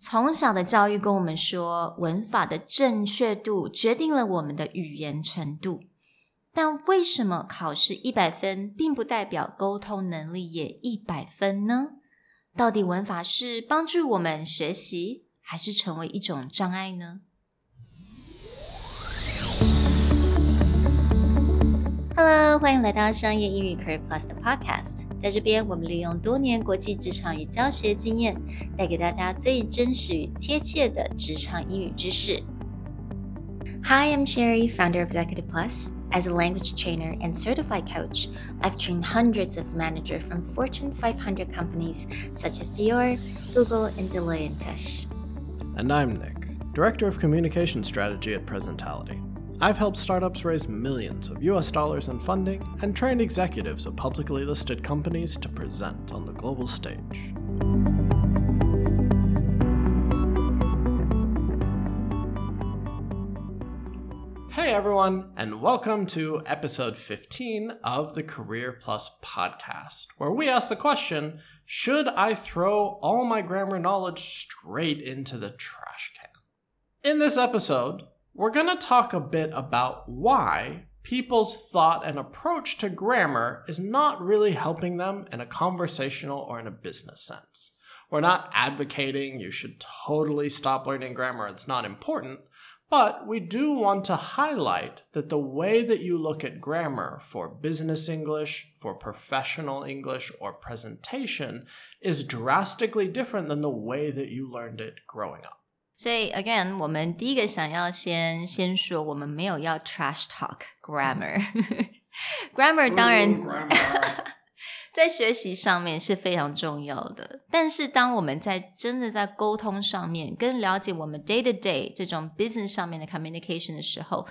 从小的教育跟我们说，文法的正确度决定了我们的语言程度。但为什么考试一百分，并不代表沟通能力也一百分呢？到底文法是帮助我们学习，还是成为一种障碍呢 ？Hello，欢迎来到商业英语 Career Plus 的 Podcast。在这边，我们利用多年国际职场与教学经验，带给大家最真实与贴切的职场英语知识。Hi, I'm Sherry, founder of Executive Plus. As a language trainer and certified coach, I've trained hundreds of managers from Fortune 500 companies such as Dior, Google, and Deloitte & Touche. And I'm Nick, Director of Communication Strategy at Presentality. I've helped startups raise millions of US dollars in funding and trained executives of publicly listed companies to present on the global stage. Hey everyone, and welcome to episode 15 of the Career Plus podcast, where we ask the question Should I throw all my grammar knowledge straight into the trash can? In this episode, we're going to talk a bit about why people's thought and approach to grammar is not really helping them in a conversational or in a business sense. We're not advocating you should totally stop learning grammar, it's not important. But we do want to highlight that the way that you look at grammar for business English, for professional English, or presentation is drastically different than the way that you learned it growing up. 所以，again，我们第一个想要先先说，我们没有要 trash talk grammar。grammar 当然在学习上面是非常重要的，但是当我们在真的在沟通上面，跟了解我们 day to day 这种 business 上面的 communication 的时候。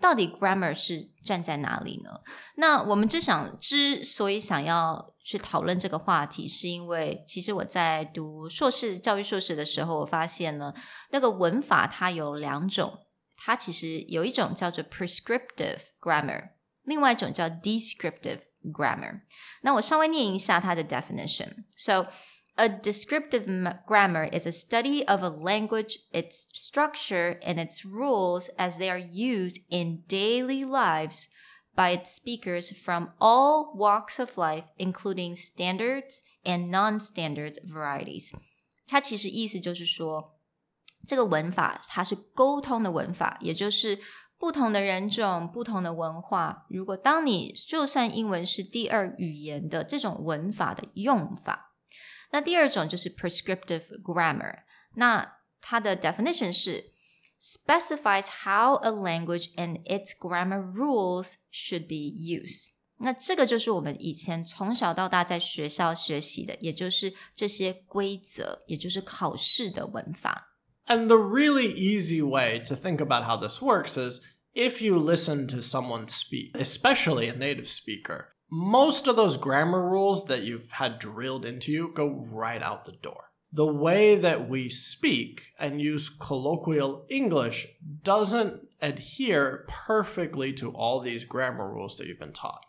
到底 grammar 是站在哪里呢？那我们之想之所以想要去讨论这个话题，是因为其实我在读硕士教育硕士的时候，我发现呢，那个文法它有两种，它其实有一种叫做 prescriptive grammar，另外一种叫 descriptive grammar。那我稍微念一下它的 definition。So a descriptive grammar is a study of a language, its structure, and its rules as they are used in daily lives by its speakers from all walks of life, including standards and non-standard varieties. 它其实意思就是说，这个文法它是沟通的文法，也就是 不同的人种、不同的文化。如果当你就算英文是第二语言的这种文法的用法。那第二种就是 prescriptive grammar，那它的 definition 是 specifies how a language and its grammar rules should be used。那这个就是我们以前从小到大在学校学习的，也就是这些规则，也就是考试的文法。And the really easy way to think about how this works is if you listen to someone speak, especially a native speaker, most of those grammar rules that you've had drilled into you go right out the door. The way that we speak and use colloquial English doesn't adhere perfectly to all these grammar rules that you've been taught.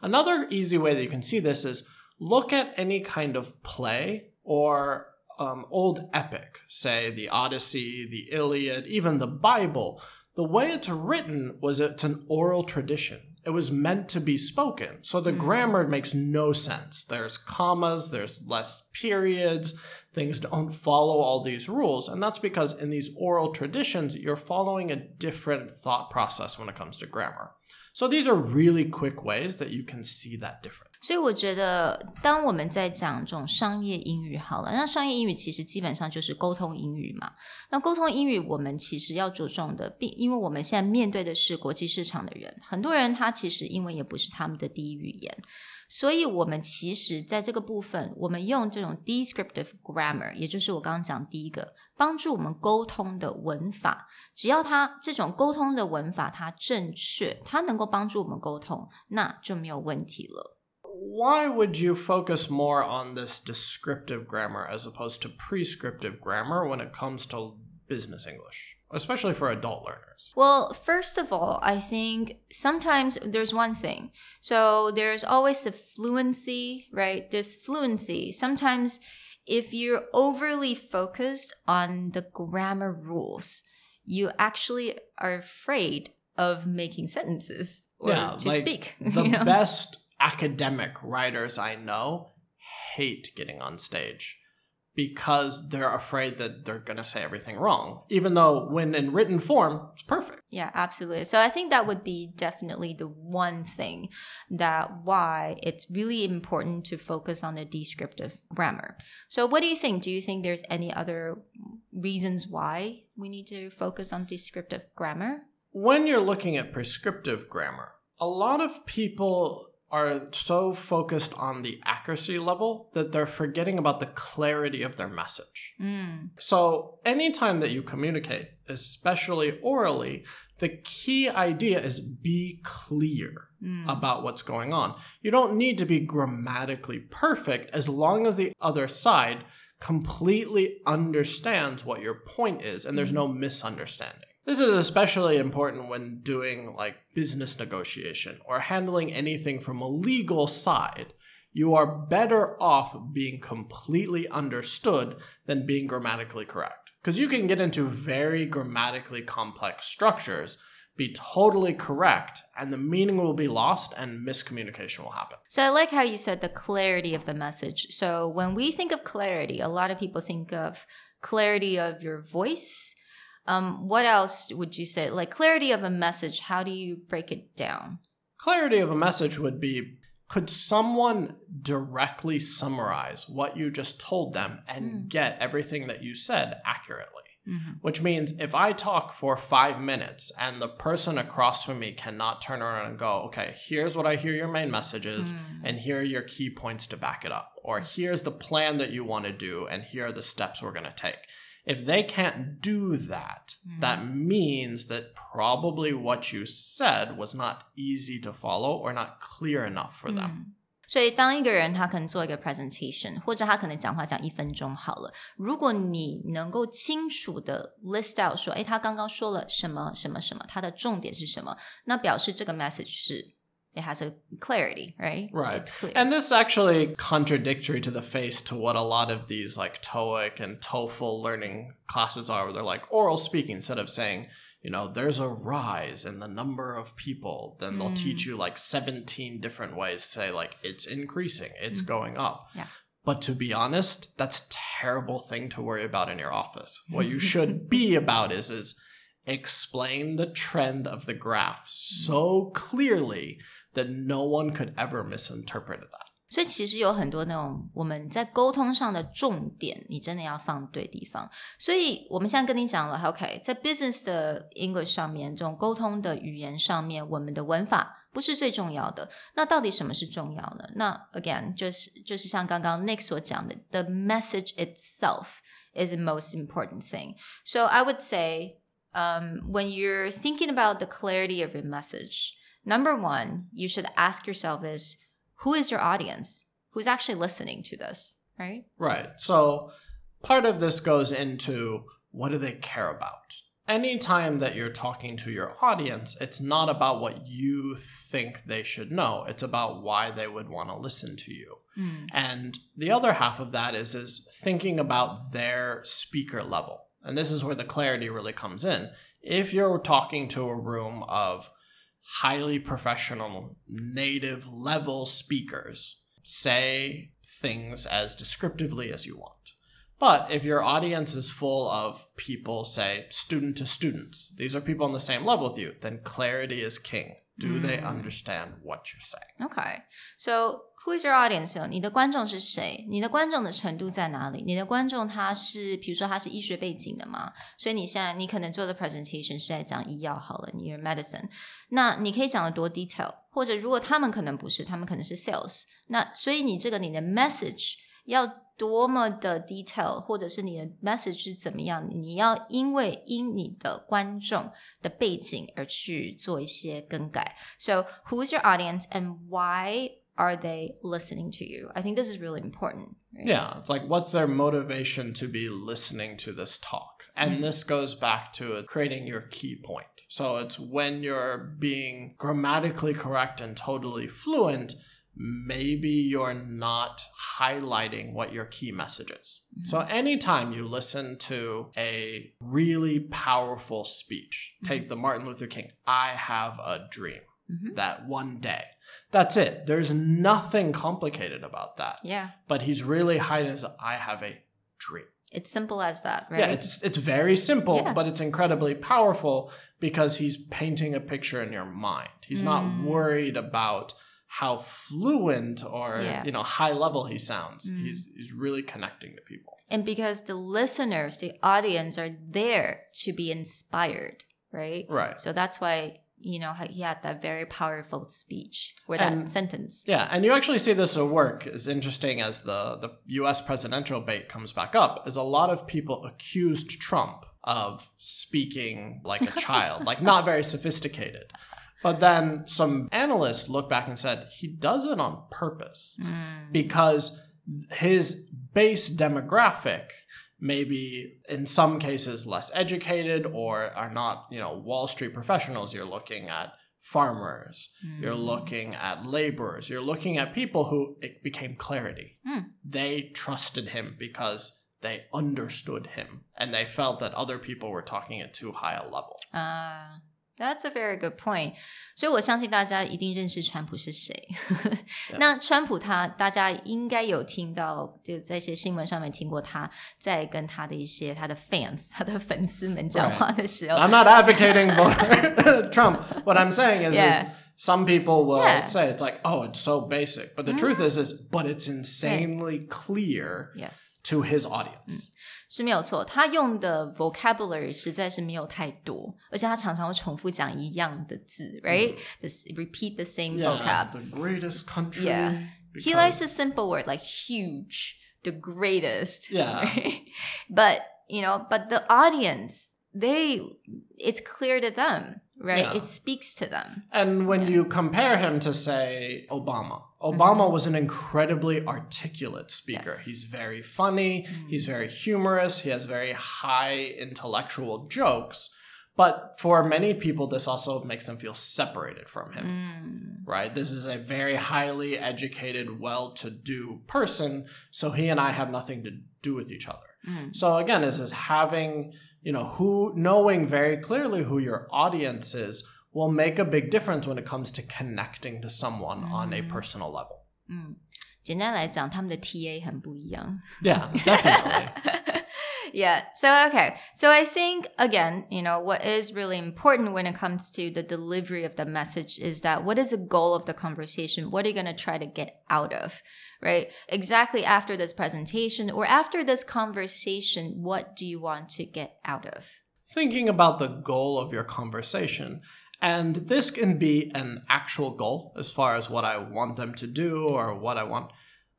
Another easy way that you can see this is look at any kind of play or um, old epic, say the Odyssey, the Iliad, even the Bible. The way it's written was it's an oral tradition it was meant to be spoken. So the mm. grammar makes no sense. There's commas, there's less periods, things don't follow all these rules. And that's because in these oral traditions, you're following a different thought process when it comes to grammar. So these are really quick ways that you can see that difference. 所以我觉得，当我们在讲这种商业英语好了，那商业英语其实基本上就是沟通英语嘛。那沟通英语，我们其实要着重的，并因为我们现在面对的是国际市场的人，很多人他其实英文也不是他们的第一语言，所以我们其实在这个部分，我们用这种 descriptive grammar，也就是我刚刚讲第一个，帮助我们沟通的文法，只要它这种沟通的文法它正确，它能够帮助我们沟通，那就没有问题了。Why would you focus more on this descriptive grammar as opposed to prescriptive grammar when it comes to business English, especially for adult learners? Well, first of all, I think sometimes there's one thing. So there's always the fluency, right? There's fluency. Sometimes if you're overly focused on the grammar rules, you actually are afraid of making sentences or Yeah, to like, speak. The you know? best academic writers I know hate getting on stage because they're afraid that they're going to say everything wrong, even though when in written form, it's perfect. Yeah, absolutely. So I think that would be definitely the one thing that why it's really important to focus on the descriptive grammar. So what do you think? Do you think there's any other reasons why we need to focus on descriptive grammar? When you're looking at prescriptive grammar, a lot of people are so focused on the accuracy level that they're forgetting about the clarity of their message. Mm. So, anytime that you communicate, especially orally, the key idea is be clear Mm. about what's going on. You don't need to be grammatically perfect as long as the other side completely understands what your point is and there's no misunderstanding. This is especially important when doing like business negotiation or handling anything from a legal side. You are better off being completely understood than being grammatically correct. Because you can get into very grammatically complex structures, be totally correct, and the meaning will be lost and miscommunication will happen. So I like how you said the clarity of the message. So when we think of clarity, a lot of people think of clarity of your voice. Um, what else would you say? Like clarity of a message, how do you break it down? Clarity of a message would be could someone directly summarize what you just told them and Mm. get everything that you said accurately? Mhm. Which means if I talk for five minutes and the person across from me cannot turn around and go, okay, here's what I hear your main message is, Mm. and here are your key points to back it up. Or here's the plan that you want to do, and here are the steps we're going to take. If they can't do that, Mm. that means that probably what you said was not easy to follow or not clear enough for them. 嗯所以，当一个人他可能做一个 presentation，或者他可能讲话讲一分钟好了，如果你能够清楚的 list out 说，诶，他刚刚说了什么什么什么，他的重点是什么，那表示这个 message 是 it has a clarity, right? Right. It's clear. And this is actually contradictory to the face to what a lot of these like TOEIC and TOEFL learning classes are, where they're like oral speaking instead of saying, you know, there's a rise in the number of people, then they'll hmm. teach you like 17 different ways to say like it's increasing, it's hmm. going up. Yeah. But to be honest, that's a terrible thing to worry about in your office. What you should be about is is explain the trend of the graph so clearly that no one could ever misinterpret that. 所以其实有很多那种我们在沟通上的重点，你真的要放对地方。所以我们现在跟你讲了，OK，在 business 的 English 上面，这种沟通的语言上面，我们的文法不是最重要的。那到底什么是重要呢？那 again 就是就是像刚刚 Nick 所讲的，the message itself is the most important thing. So I would say, um, when you're thinking about the clarity of your message, number one, you should ask yourself is who is your audience? Who's actually listening to this, right? Right. So part of this goes into what do they care about? Anytime that you're talking to your audience, it's not about what you think they should know. It's about why they would want to listen to you. Mm. And the other half of that is is thinking about their speaker level. And this is where the clarity really comes in. If you're talking to a room of highly professional native level speakers, say things as descriptively as you want. But if your audience is full of people, say student to students, these are people on the same level with you, then clarity is king. Do they Mm. understand what you're saying? Okay. So who is your audience? 你的观众是谁？你的观众的程度在哪里？你的观众他是，比如说他是医学背景的嘛，所以你现在你可能做的 presentation 是在讲医药好了，你 your medicine，那你可以讲的多 detail，或者如果他们可能不是，他们可能是 sales，那所以你这个你的 message 要多么的 detail，或者是你的 message 是怎么样，你要因为因你的观众的背景而去做一些更改。So who's your audience and why Are they listening to you? I think this is really important. right? Yeah, it's like what's their motivation to be listening to this talk? And Mm. this goes back to creating your key point. So it's when you're being grammatically correct and totally fluent, maybe you're not highlighting what your key message is. So, anytime you listen to a really powerful speech, take the Martin Luther King, I have a dream Mhm. that one day. That's it. There's nothing complicated about that. Yeah. But he's really hiding his I have a dream. It's simple as that, right? Yeah, it's it's very simple, Yeah. but it's incredibly powerful because he's painting a picture in your mind. He's not Mm. worried about how fluent or Yeah. you know high level he sounds. Mm. He's he's really connecting to people. and because the listeners, the audience are there to be inspired, right? Right. So that's why, you know, he had that very powerful speech or that And- sentence. Yeah, and you actually see this at work as interesting as the, the US presidential debate comes back up, is a lot of people accused Trump of speaking like a child, like not very sophisticated. But then some analysts look back and said he does it on purpose Mm. because his base demographic maybe in some cases less educated or are not, you know, Wall Street professionals. You're looking at farmers, you're Mm. looking at laborers, you're looking at people who it became clarity. Mm. They trusted him because they understood him and they felt that other people were talking at too high a level. Ah, that's a very good point. 所以我相信大家一定认识川普是谁。那川普他，大家应该有听到，就在一些新闻上面听过他在跟他的一些他的 fans、他的粉丝们讲话的时候 I'm not advocating for Trump. What I'm saying is, is Yeah. some people will Yeah. say it's like, oh, it's so basic. But the truth is, is but it's insanely clear Yes， to his audience. 是没有错。他用的 vocabulary 实在是没有太多，而且他常常会重复讲一样的字，right？This repeat the same vocab。 the greatest country. Yeah. He because- likes a simple word like huge, the greatest. Yeah. right? But you know, but the audience, they it's clear to them, right? Yeah. It speaks to them. And when you compare him to, say, Obama, Obama was an incredibly articulate speaker. Mm-hmm. Yes. He's very funny, he's very humorous, he has very high intellectual jokes. But for many people, this also makes them feel separated from him. Mm, right? This is a very highly educated, well to do person. So he and I have nothing to do with each other. mm. So again, this is having, you know, who, knowing very clearly who your audience is will make a big difference when it comes to connecting to someone on a Mm. personal level. 嗯，简单来讲，他们的 TA 很不一样。 Yeah, definitely. yeah. So, okay. So, I think, again, you know, what is really important when it comes to the delivery of the message is that what is the goal of the conversation? What are you going to try to get out of, right? Exactly after this presentation or after this conversation, what do you want to get out of? Thinking about the goal of your conversation. And this can be an actual goal as far as what I want them to do or what I want.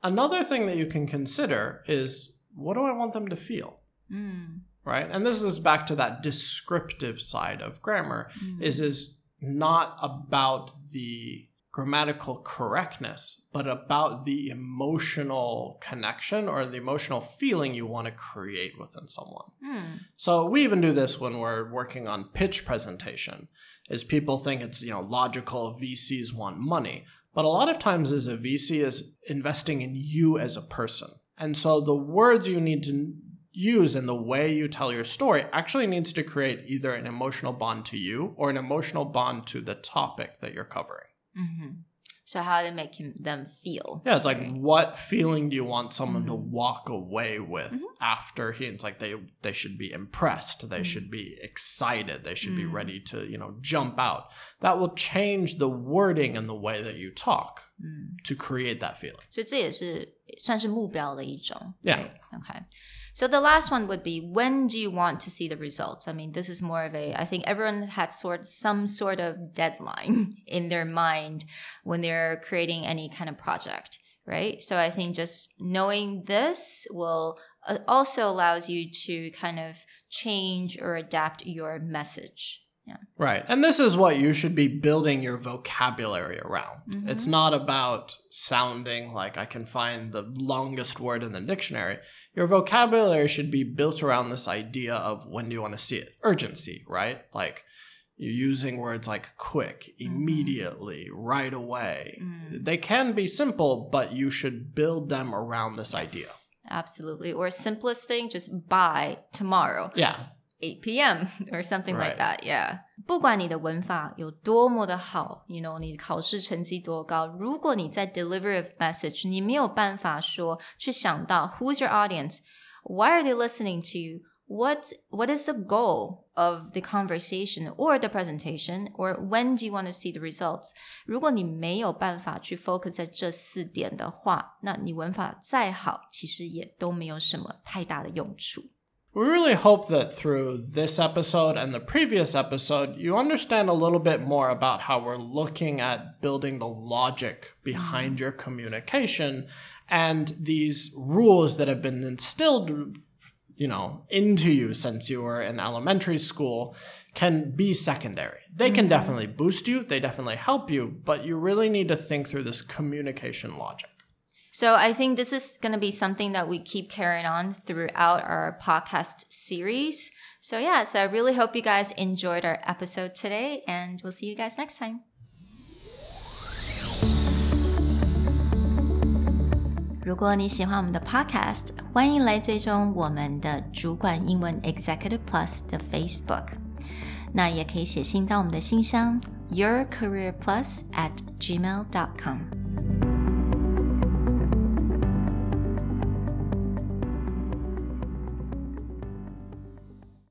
Another thing that you can consider is what do I want them to feel? Mm, right? And this is back to that descriptive side of grammar mm, is is not about the grammatical correctness but about the emotional connection or the emotional feeling you want to create within someone. Mm, so we even do this when we're working on pitch presentation is people think it's you know logical vcs want money. But a lot of times as a vc is investing in you as a person. And so the words you need to use and the way you tell your story actually needs to create either an emotional bond to you or an emotional bond to the topic that you're covering mhm. So, how to make him, them feel? yeah it's like right? what feeling do you want someone to Mhm. walk away with Mhm. after he it's like they they should be impressed they Mhm. should be excited they should be Mm. ready to you know jump out that will change the wording and the way that you talk 嗯。 to create that feeling 所以这也是 算是目标的一种。 Yeah. right? Okay. So the last one would be when do you want to see the results? I mean, this is more of a I think everyone has sort some sort of deadline in their mind when they're creating any kind of project, right? So I think just knowing this will uh, also allows you to kind of change or adapt your message. right and this is what you should be building your vocabulary around Mhm. it's not about sounding like i can find the longest word in the dictionary your vocabulary should be built around this idea of when do you want to see it urgency right like You're using words like quick, Mm-hmm. immediately, right away. Mm. They can be simple, but you should build them around this idea. Absolutely. Or simplest thing, just buy tomorrow. Yeah. 8 p.m. or something like Right. that. Yeah. 不管你的文法有多么的好，you know，你考试成绩多高，如果你在 deliver a message，你没有办法说去想到 who's your audience, why are they listening to you, what what is the goal of the conversation or the presentation, or when do you want to see the results？如果你没有办法去 focus 在这四点的话，那你文法再好，其实也都没有什么太大的用处。 We really hope that through this episode and the previous episode, you understand a little bit more about how we're looking at building the logic behind your communication and these rules that have been instilled, you know, into you since you were in elementary school can be secondary. They can mm-hmm. definitely boost you, they definitely help you, but you really need to think through this communication logic. So I think this is going to be something that we keep carrying on throughout our podcast series. So yeah, so I really hope you guys enjoyed our episode today and we'll see you guys next time. 如果你喜欢我们的 podcast，欢迎来追踪我们的主管英文 Executive Plus 的 Facebook。那也可以写信到我们的信箱 yourcareerplus at gmail.com。